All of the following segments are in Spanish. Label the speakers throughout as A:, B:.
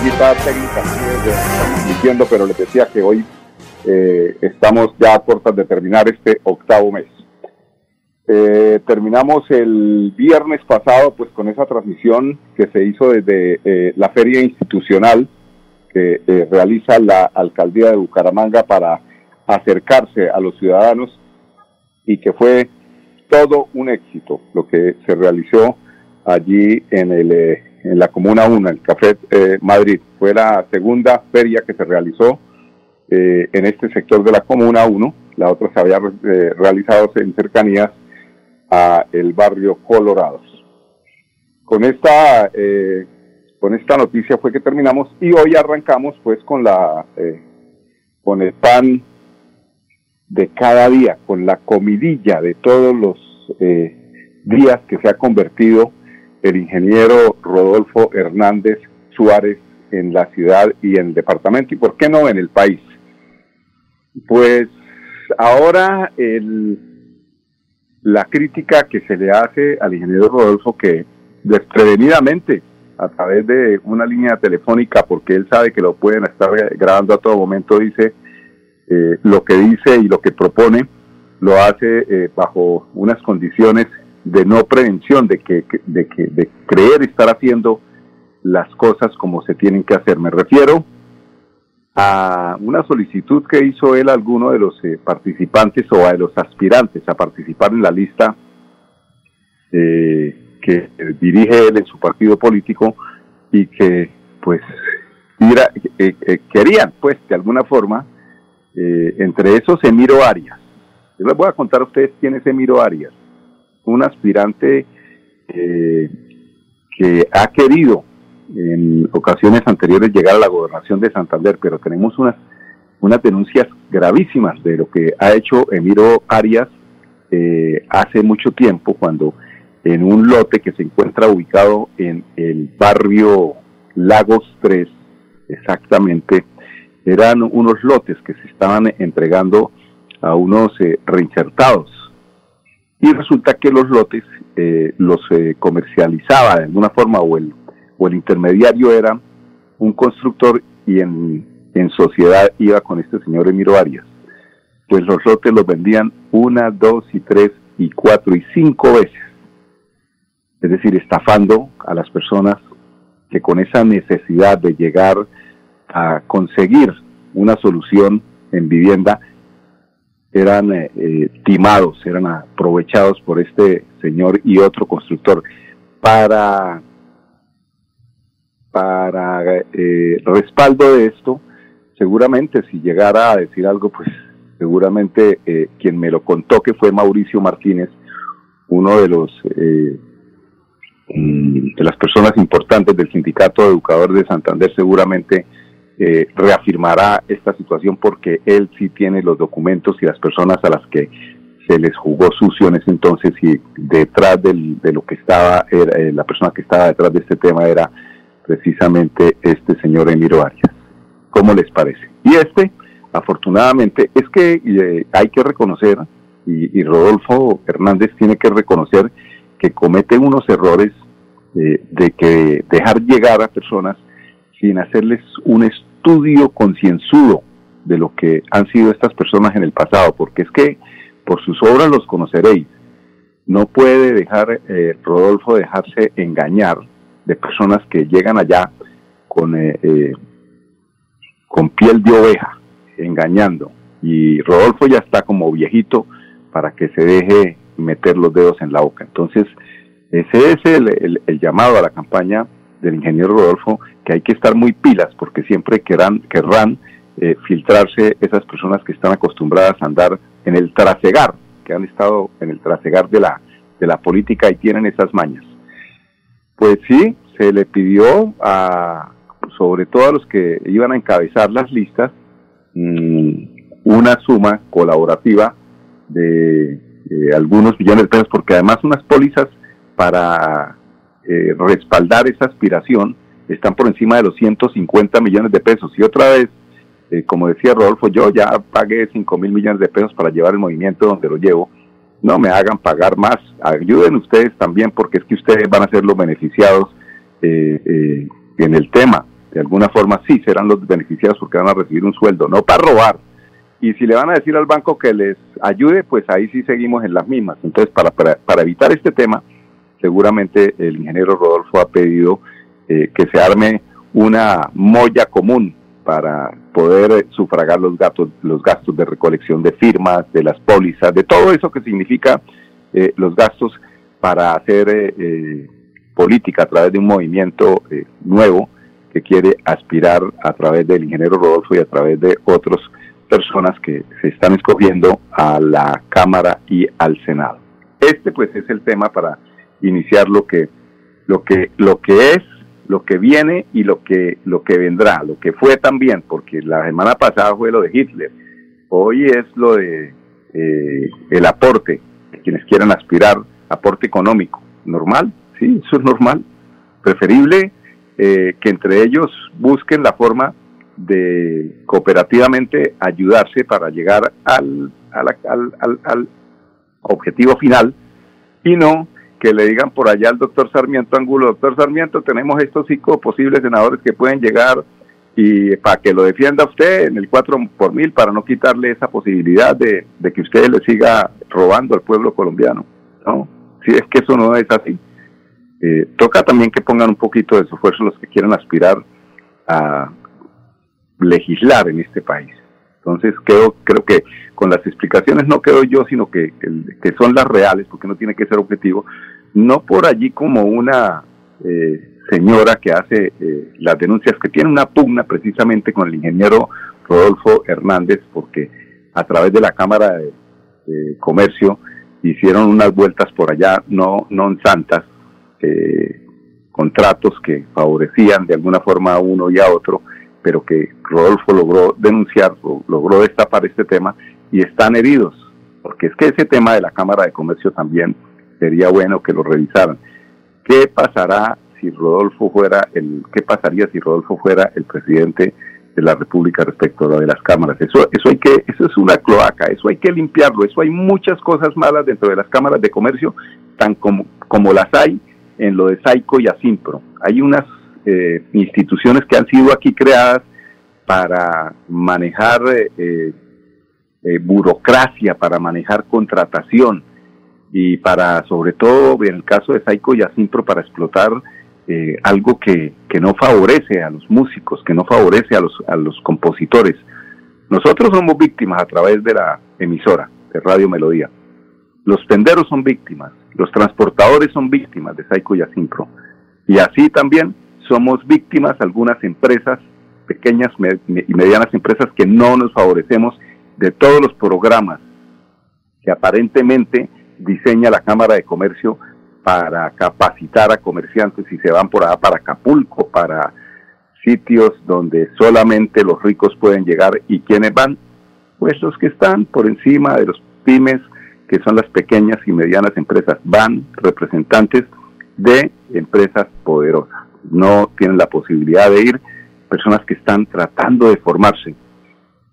A: Técnica diciendo, pero les decía que hoy eh, estamos ya a puertas de terminar este octavo mes. Eh, terminamos el viernes pasado pues con esa transmisión que se hizo desde eh, la feria institucional que realiza la alcaldía de Bucaramanga para acercarse a los ciudadanos y que fue todo un éxito lo que se realizó allí en el en la Comuna 1, el Café eh, Madrid. Fue la segunda feria que se realizó eh, en este sector de la Comuna 1. La otra se había eh, realizado en cercanías a el barrio Colorados. Con esta, con esta noticia fue que terminamos y hoy arrancamos pues con la, con el pan de cada día, con la comidilla de todos los días que se ha convertido el ingeniero Rodolfo Hernández Suárez en la ciudad y en el departamento y por qué no en el país. Pues ahora el, la crítica que se le hace al ingeniero Rodolfo que desprevenidamente a través de una línea telefónica porque él sabe que lo pueden estar grabando a todo momento dice eh, lo que dice y lo que propone lo hace eh, bajo unas condiciones de no prevención, de que, de que, de creer estar haciendo las cosas como se tienen que hacer. Me refiero a una solicitud que hizo él a alguno de los eh, participantes o a los aspirantes a participar en la lista eh, que dirige él en su partido político y que pues eh, querían pues de alguna forma entre esos Emiro Arias. Yo les voy a contar a ustedes quién es Emiro Arias un aspirante eh, que ha querido en ocasiones anteriores llegar a la gobernación de Santander, pero tenemos unas, unas denuncias gravísimas de lo que ha hecho Emiro Arias eh, hace mucho tiempo, cuando en un lote que se encuentra ubicado en el barrio Lagos 3, exactamente, eran unos lotes que se estaban entregando a unos eh, reinsertados y resulta que los lotes eh, los eh, comercializaba de alguna forma o el, o el intermediario era un constructor y en, en sociedad iba con este señor Emiro Arias. Pues los lotes los vendían una, dos y tres y cuatro y cinco veces. Es decir, estafando a las personas que con esa necesidad de llegar a conseguir una solución en vivienda eran eh, eh, timados, eran aprovechados por este señor y otro constructor para para eh, respaldo de esto, seguramente si llegara a decir algo, pues seguramente quien me lo contó que fue Mauricio Martínez, uno de los mm, de las personas importantes del sindicato de educadores de Santander, seguramente eh, reafirmará esta situación porque él sí tiene los documentos y las personas a las que se les jugó sucio en ese entonces y detrás de lo que estaba, era, eh, la persona que estaba detrás de este tema era precisamente este señor Emiro Arias. ¿Cómo les parece? Y este, afortunadamente, es que eh, hay que reconocer, y, Rodolfo Hernández tiene que reconocer que comete unos errores de que dejar llegar a personas sin hacerles un estudio concienzudo de lo que han sido estas personas en el pasado, porque es que por sus obras los conoceréis. no puede dejar, eh, Rodolfo, dejarse engañar de personas que llegan allá con, eh, eh, con piel de oveja, engañando. Y Rodolfo ya está como viejito para que se deje meter los dedos en la boca. Entonces, ese es el, llamado a la campaña del ingeniero Rodolfo, que hay que estar muy pilas porque siempre querrán, querrán filtrarse esas personas que están acostumbradas a andar en el trasegar que han estado en el trasegar de la, de la política y tienen esas mañas. Pues sí, se le pidió a, sobre todo a los que iban a encabezar las listas, mm, una suma colaborativa de algunos millones de pesos, porque además unas pólizas para eh, respaldar esa aspiración están por encima de los 150 millones de pesos. Y otra vez, eh, como decía Rodolfo, yo ya pagué 5 mil millones de pesos para llevar el movimiento donde lo llevo. No me hagan pagar más. Ayuden ustedes también porque es que ustedes van a ser los beneficiados eh, eh, en el tema. De alguna forma sí serán los beneficiados porque van a recibir un sueldo, no para robar. Y si le van a decir al banco que les ayude, pues ahí sí seguimos en las mismas. Entonces, para, para, evitar este tema, seguramente el ingeniero Rodolfo ha pedido que se arme una molla común para poder eh, sufragar los gastos, los gastos de recolección de firmas, de las pólizas, de todo eso que significa eh, los gastos para hacer eh, política a través de un movimiento nuevo que quiere aspirar a través del ingeniero Rodolfo y a través de otras personas que se están escogiendo a la Cámara y al Senado. Este pues es el tema para iniciar lo que lo que lo que es lo que viene y lo que, lo que vendrá, lo que fue también, porque la semana pasada fue lo de Hitler, hoy es lo de eh, el aporte, de quienes quieran aspirar, aporte económico, normal, sí, eso es normal, preferible eh, que entre ellos busquen la forma de cooperativamente ayudarse para llegar al, al, al, al objetivo final y no que le digan por allá al doctor Sarmiento Angulo, doctor Sarmiento, tenemos estos cinco posibles senadores que pueden llegar y para que lo defienda usted en el 4 por mil para no quitarle esa posibilidad de, que usted le siga robando al pueblo colombiano. ¿no? Si es que eso no es así. Eh, toca también que pongan un poquito de su esfuerzo los que quieran aspirar a legislar en este país. Entonces creo, creo que con las explicaciones no quedo yo, sino que, que son las reales, porque no tiene que ser objetivo, no por allí como una eh, señora que hace eh, las denuncias, que tiene una pugna precisamente con el ingeniero Rodolfo Hernández, porque a través de la Cámara de, Comercio hicieron unas vueltas por allá, no, no santas, eh, contratos que favorecían de alguna forma a uno y a otro, pero que Rodolfo logró denunciar, logró destapar este tema y están heridos, porque es que ese tema de la Cámara de Comercio también sería bueno que lo revisaran. ¿Qué pasará si Rodolfo fuera el, qué pasaría si Rodolfo fuera el presidente de la República respecto a lo de las cámaras? Eso, eso hay que, eso es una cloaca, eso hay que limpiarlo, eso hay muchas cosas malas dentro de las cámaras de comercio, tan como, como las hay en lo de Saico y Asimpro. Hay unas eh, instituciones que han sido aquí creadas para manejar eh, eh, burocracia, para manejar contratación, y para, sobre todo en el caso de Saiko y Asimpro, para explotar eh, algo que, que, no favorece a los músicos, que no favorece a los, a los compositores. Nosotros somos víctimas a través de la emisora de Radio Melodía. Los tenderos son víctimas, los transportadores son víctimas de Saiko y Asimpro. Y así también somos víctimas algunas empresas, pequeñas y medianas empresas que no nos favorecemos de todos los programas que aparentemente diseña la Cámara de Comercio para capacitar a comerciantes y se van por allá para Acapulco, para sitios donde solamente los ricos pueden llegar y quienes van, pues los que están por encima de los pymes, que son las pequeñas y medianas empresas, van representantes de empresas poderosas. No tienen la posibilidad de ir personas que están tratando de formarse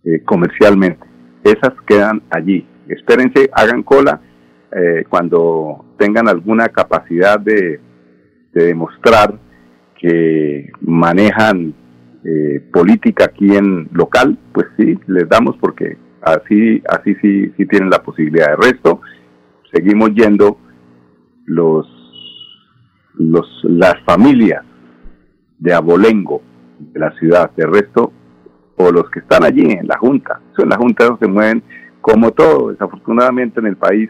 A: eh, comercialmente. Esas quedan allí. Espérense, hagan cola eh, cuando tengan alguna capacidad de, demostrar que manejan eh, política aquí en local, pues sí, les damos porque así, así sí, sí tienen la posibilidad. De resto, seguimos yendo los, los, las familias de Abolengo, de la ciudad, de resto, o los que están allí en la Junta. en la Junta se mueven como todo, desafortunadamente en el país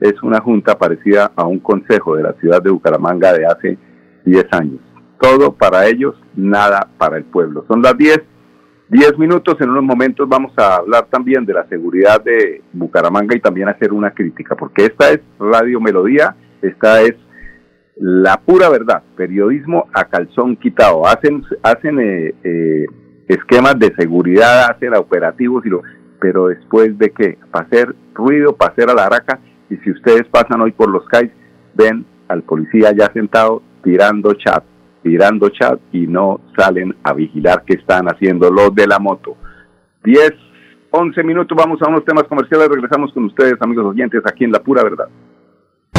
A: es una junta parecida a un consejo de la ciudad de Bucaramanga de hace 10 años. Todo para ellos, nada para el pueblo. Son las 10, 10 minutos, en unos momentos vamos a hablar también de la seguridad de Bucaramanga y también hacer una crítica, porque esta es Radio Melodía, esta es la pura verdad, periodismo a calzón quitado. Hacen, hacen eh, eh, esquemas de seguridad, hacen operativos, y lo, pero después de qué? Para hacer ruido, para hacer araca y si ustedes pasan hoy por los CAIs, ven al policía ya sentado tirando chat, tirando chat y no salen a vigilar qué están haciendo los de la moto. 10, 11 minutos, vamos a unos temas comerciales, regresamos con ustedes, amigos oyentes, aquí en La Pura Verdad.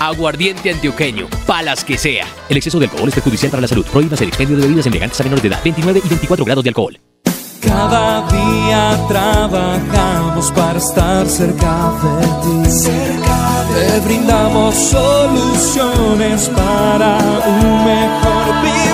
B: Aguardiente antioqueño, palas que sea. El exceso de alcohol es perjudicial para la salud. Prohíbas el expendio de bebidas elegantes a menores de edad. 29 y 24 grados de alcohol.
C: Cada día trabajamos para estar cerca de ti. Cerca de Te brindamos soluciones para un mejor vivir.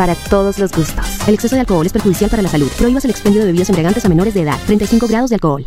D: para todos los gustos. El exceso de alcohol es perjudicial para la salud. Prohíbas el expendio de bebidas embriagantes a menores de edad. 5 grados de alcohol.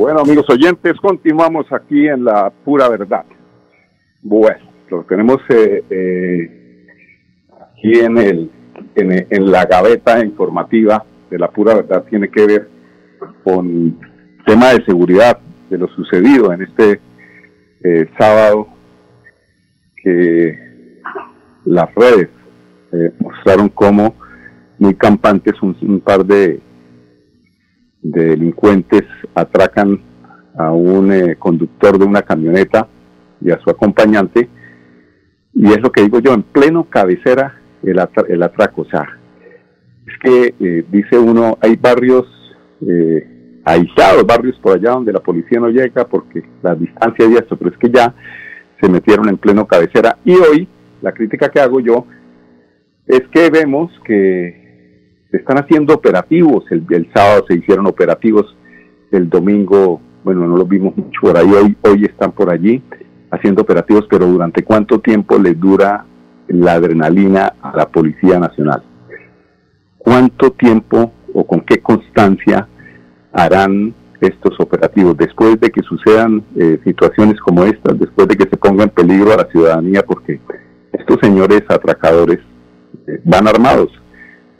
A: Bueno, amigos oyentes, continuamos aquí en la pura verdad. Bueno, lo tenemos eh, eh, aquí en, el, en, la gaveta informativa de la pura verdad. Tiene que ver con tema de seguridad de lo sucedido en este eh, sábado que las redes mostraron cómo muy campantes un, par de, delincuentes atracan a un eh, conductor de una camioneta y a su acompañante. Y es lo que digo yo en pleno cabecera el, el atraco. O sea es que eh, dice uno hay barrios aislados barrios por allá donde la policía no llega porque la distancia y esto pero es que ya se metieron en pleno cabecera. Y hoy la crítica que hago yo es que vemos que están haciendo operativos, el, sábado se hicieron operativos, el domingo bueno, no los vimos mucho por ahí, hoy, hoy están por allí haciendo operativos, pero ¿durante cuánto tiempo les dura la adrenalina a la Policía Nacional? ¿Cuánto tiempo o con qué constancia harán estos operativos después de que sucedan eh, situaciones como estas, después de que se ponga en peligro a la ciudadanía, porque estos señores atracadores eh, van armados.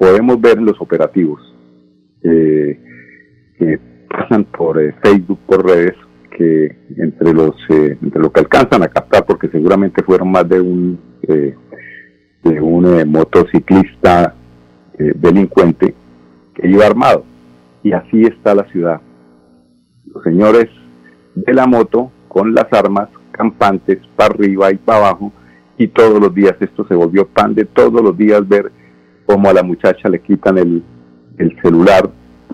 A: Podemos ver los operativos eh, que pasan por Facebook, por redes, que entre los entre lo que alcanzan a captar, porque seguramente fueron más de un de un motociclista delincuente que iba armado. Y así está la ciudad. Los señores de la moto con las armas campantes para arriba y para abajo y todos los días esto se volvió pan de todos los días ver cómo a la muchacha le quitan el, celular,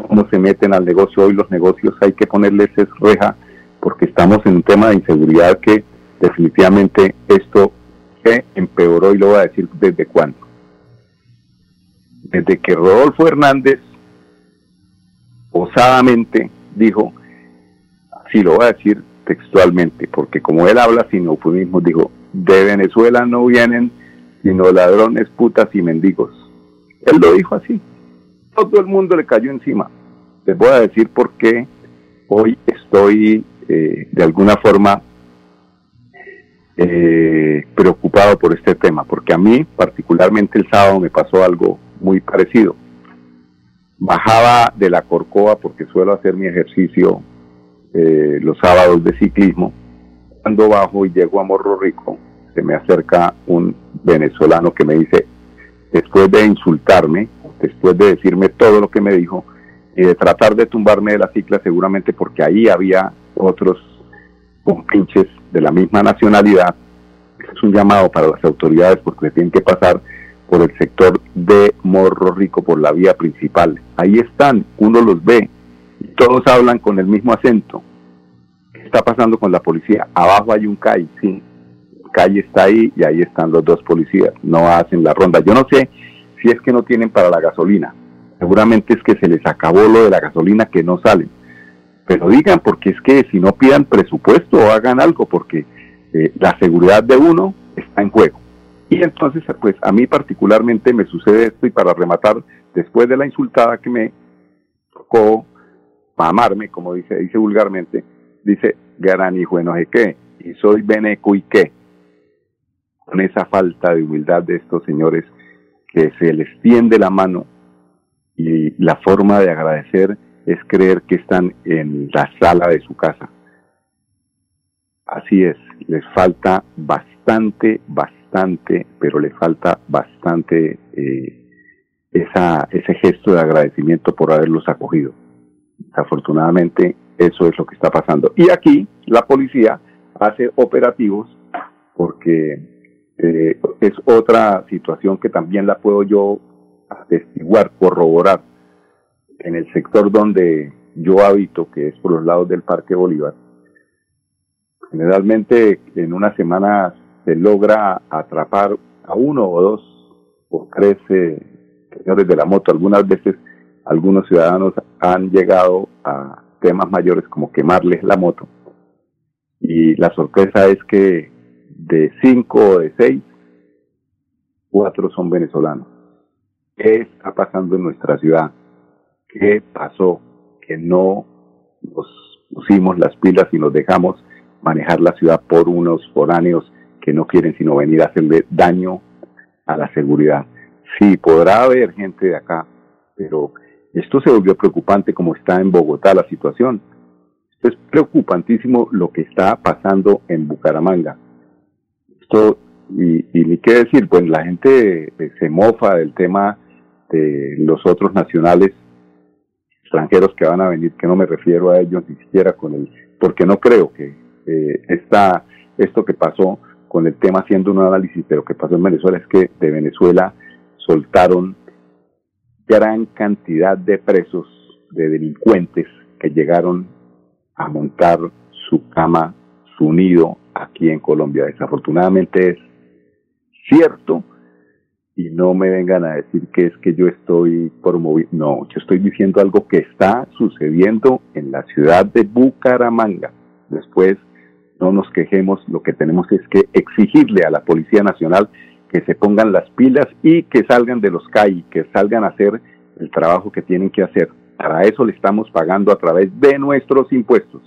A: cómo se meten al negocio. Hoy los negocios hay que ponerles reja porque estamos en un tema de inseguridad que definitivamente esto se empeoró y lo voy a decir desde cuándo. Desde que Rodolfo Hernández osadamente dijo, así lo voy a decir textualmente, porque como él habla sin eufemismo, dijo, de Venezuela no vienen sino ladrones, putas y mendigos. Él lo dijo así. Todo el mundo le cayó encima. Les voy a decir por qué hoy estoy eh, de alguna forma eh, preocupado por este tema, porque a mí particularmente el sábado me pasó algo muy parecido. Bajaba de la Corcova porque suelo hacer mi ejercicio eh, los sábados de ciclismo. Cuando bajo y llego a Morro Rico, se me acerca un venezolano que me dice, después de insultarme, después de decirme todo lo que me dijo, y de tratar de tumbarme de la cicla, seguramente porque ahí había otros compinches de la misma nacionalidad. Es un llamado para las autoridades porque tienen que pasar por el sector de Morro Rico, por la vía principal. Ahí están, uno los ve, todos hablan con el mismo acento. ¿Qué está pasando con la policía? Abajo hay un CAI, sí. CAI está ahí y ahí están los dos policías. No hacen la ronda. Yo no sé si es que no tienen para la gasolina. Seguramente es que se les acabó lo de la gasolina que no salen. Pero digan, porque es que si no pidan presupuesto o hagan algo, porque eh, la seguridad de uno está en juego. Y entonces, pues a mí particularmente me sucede esto y para rematar, después de la insultada que me tocó mamarme, como dice, dice vulgarmente, dice, gran hijo no sé qué, y soy beneco y qué. Con esa falta de humildad de estos señores que se les tiende la mano y la forma de agradecer es creer que están en la sala de su casa. Así es, les falta bastante, bastante, pero le falta bastante eh, esa, ese gesto de agradecimiento por haberlos acogido. Desafortunadamente, eso es lo que está pasando. Y aquí la policía hace operativos porque eh, es otra situación que también la puedo yo atestiguar, corroborar. En el sector donde yo habito, que es por los lados del Parque Bolívar, generalmente en una semana se logra atrapar a uno o dos o tres eh, señores de la moto. Algunas veces algunos ciudadanos han llegado a temas mayores como quemarles la moto. Y la sorpresa es que de cinco o de seis, cuatro son venezolanos. ¿Qué está pasando en nuestra ciudad? ¿Qué pasó? Que no nos pusimos las pilas y nos dejamos manejar la ciudad por unos foráneos que no quieren sino venir a hacerle daño a la seguridad. Sí, podrá haber gente de acá, pero esto se volvió preocupante como está en Bogotá la situación. es preocupantísimo lo que está pasando en Bucaramanga. Esto, y, ni qué decir, pues la gente eh, se mofa del tema de los otros nacionales extranjeros que van a venir, que no me refiero a ellos ni siquiera con el, porque no creo que eh, esta, esto que pasó con el tema haciendo un análisis de lo que pasó en Venezuela es que de Venezuela soltaron gran cantidad de presos, de delincuentes que llegaron a montar su cama, su nido aquí en Colombia. Desafortunadamente es cierto y no me vengan a decir que es que yo estoy promoviendo. No, yo estoy diciendo algo que está sucediendo en la ciudad de Bucaramanga. Después no nos quejemos, lo que tenemos es que exigirle a la Policía Nacional que se pongan las pilas y que salgan de los CAI, que salgan a hacer el trabajo que tienen que hacer. Para eso le estamos pagando a través de nuestros impuestos.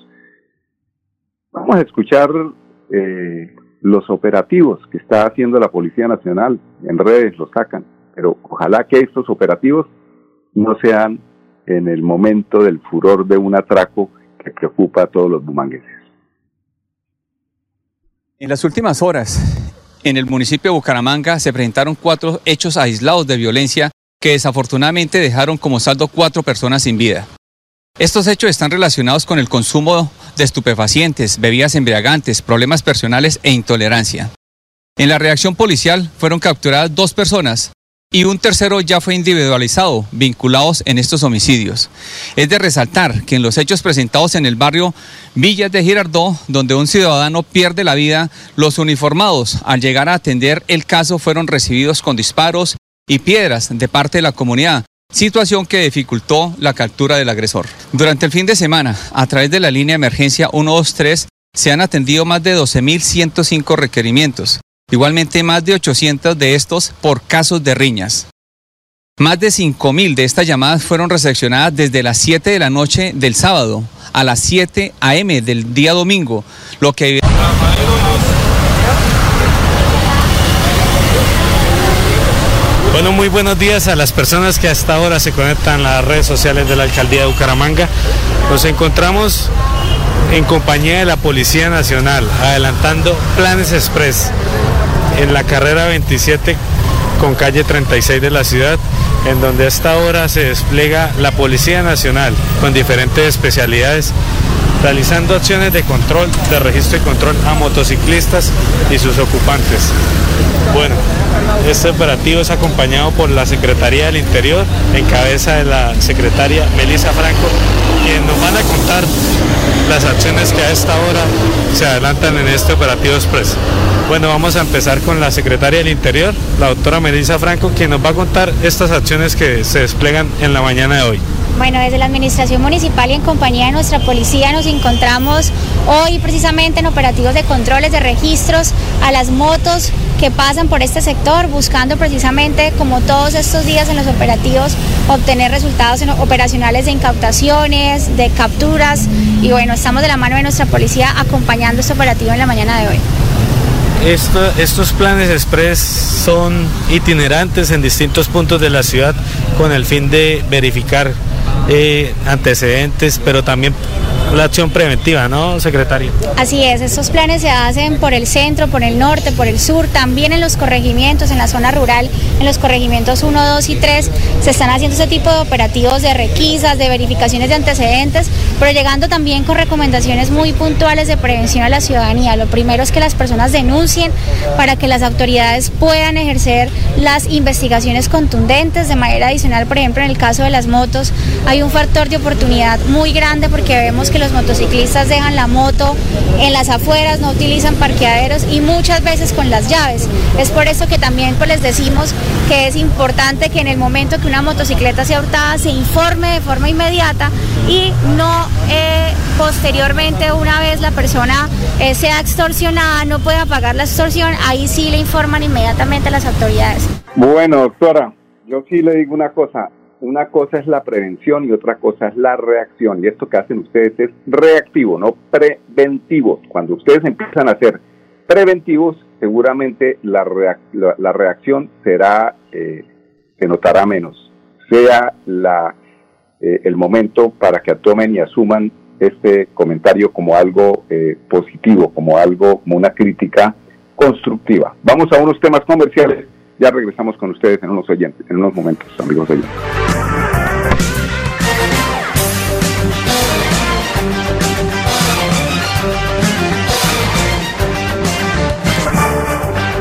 A: Vamos a escuchar eh, los operativos que está haciendo la Policía Nacional. En redes lo sacan, pero ojalá que estos operativos no sean en el momento del furor de un atraco que preocupa a todos los bumangueses.
E: En las últimas horas, en el municipio de Bucaramanga se presentaron cuatro hechos aislados de violencia que desafortunadamente dejaron como saldo cuatro personas sin vida. Estos hechos están relacionados con el consumo de estupefacientes, bebidas embriagantes, problemas personales e intolerancia. En la reacción policial fueron capturadas dos personas y un tercero ya fue individualizado, vinculados en estos homicidios. Es de resaltar que en los hechos presentados en el barrio Villas de Girardó, donde un ciudadano pierde la vida, los uniformados al llegar a atender el caso fueron recibidos con disparos y piedras de parte de la comunidad, situación que dificultó la captura del agresor. Durante el fin de semana, a través de la línea de emergencia 123, se han atendido más de 12.105 requerimientos, igualmente más de 800 de estos por casos de riñas. Más de 5.000 de estas llamadas fueron recepcionadas desde las 7 de la noche del sábado a las 7 a.m. del día domingo, lo que...
F: Bueno, muy buenos días a las personas que hasta ahora se conectan a las redes sociales de la Alcaldía de Bucaramanga. Nos encontramos en compañía de la Policía Nacional, adelantando planes express en la carrera 27 con calle 36 de la ciudad, en donde a esta hora se despliega la Policía Nacional con diferentes especialidades realizando acciones de control, de registro y control a motociclistas y sus ocupantes. Bueno, este operativo es acompañado por la Secretaría del Interior, en cabeza de la secretaria Melissa Franco, quien nos van a contar las acciones que a esta hora se adelantan en este operativo express. Bueno, vamos a empezar con la secretaria del Interior, la doctora Melissa Franco, quien nos va a contar estas acciones que se despliegan en la mañana de hoy.
G: Bueno, desde la Administración Municipal y en compañía de nuestra policía nos encontramos hoy precisamente en operativos de controles de registros a las motos que pasan por este sector, buscando precisamente, como todos estos días en los operativos, obtener resultados operacionales de incautaciones, de capturas y bueno, estamos de la mano de nuestra policía acompañando este operativo en la mañana de hoy.
F: estos planes express son itinerantes en distintos puntos de la ciudad con el fin de verificar eh, antecedentes, pero también la acción preventiva, ¿no, secretario?
G: Así es, estos planes se hacen por el centro, por el norte, por el sur, también en los corregimientos, en la zona rural, en los corregimientos 1, 2 y 3, se están haciendo ese tipo de operativos de requisas, de verificaciones de antecedentes, pero llegando también con recomendaciones muy puntuales de prevención a la ciudadanía. Lo primero es que las personas denuncien para que las autoridades puedan ejercer las investigaciones contundentes. De manera adicional, por ejemplo, en el caso de las motos, hay un factor de oportunidad muy grande porque vemos que los motociclistas dejan la moto en las afueras, no utilizan parqueaderos y muchas veces con las llaves. Es por eso que también pues, les decimos que es importante que en el momento que una motocicleta sea hurtada se informe de forma inmediata y no eh, posteriormente una vez la persona eh, sea extorsionada, no pueda pagar la extorsión, ahí sí le informan inmediatamente a las autoridades.
A: Bueno, doctora, yo sí le digo una cosa, una cosa es la prevención y otra cosa es la reacción. Y esto que hacen ustedes es reactivo, no preventivo. Cuando ustedes empiezan a ser preventivos, seguramente la, la, reacción será, eh, se notará menos. Sea la, eh, el momento para que tomen y asuman este comentario como algo eh, positivo, como algo, como una crítica constructiva. Vamos a unos temas comerciales ya regresamos con ustedes en unos oyentes, en unos momentos, amigos oyentes.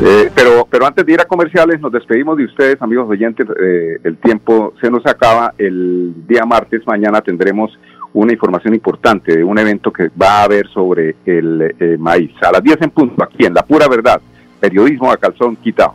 A: Eh, pero, pero antes de ir a comerciales, nos despedimos de ustedes, amigos oyentes. Eh, el tiempo se nos acaba. El día martes, mañana, tendremos una información importante de un evento que va a haber sobre el eh, maíz. A las 10 en punto, aquí en La Pura Verdad, periodismo a calzón quitado.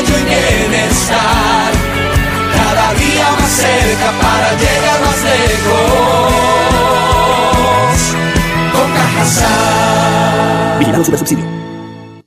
H: y bienestar. Cada día más cerca para llegar más lejos. Con.
I: Vigilado Super Subsidio.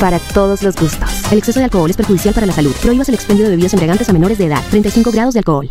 D: para todos los gustos. El exceso de alcohol es perjudicial para la salud. Prohíbas el expendio de bebidas embriagantes a menores de edad. 35 grados de alcohol.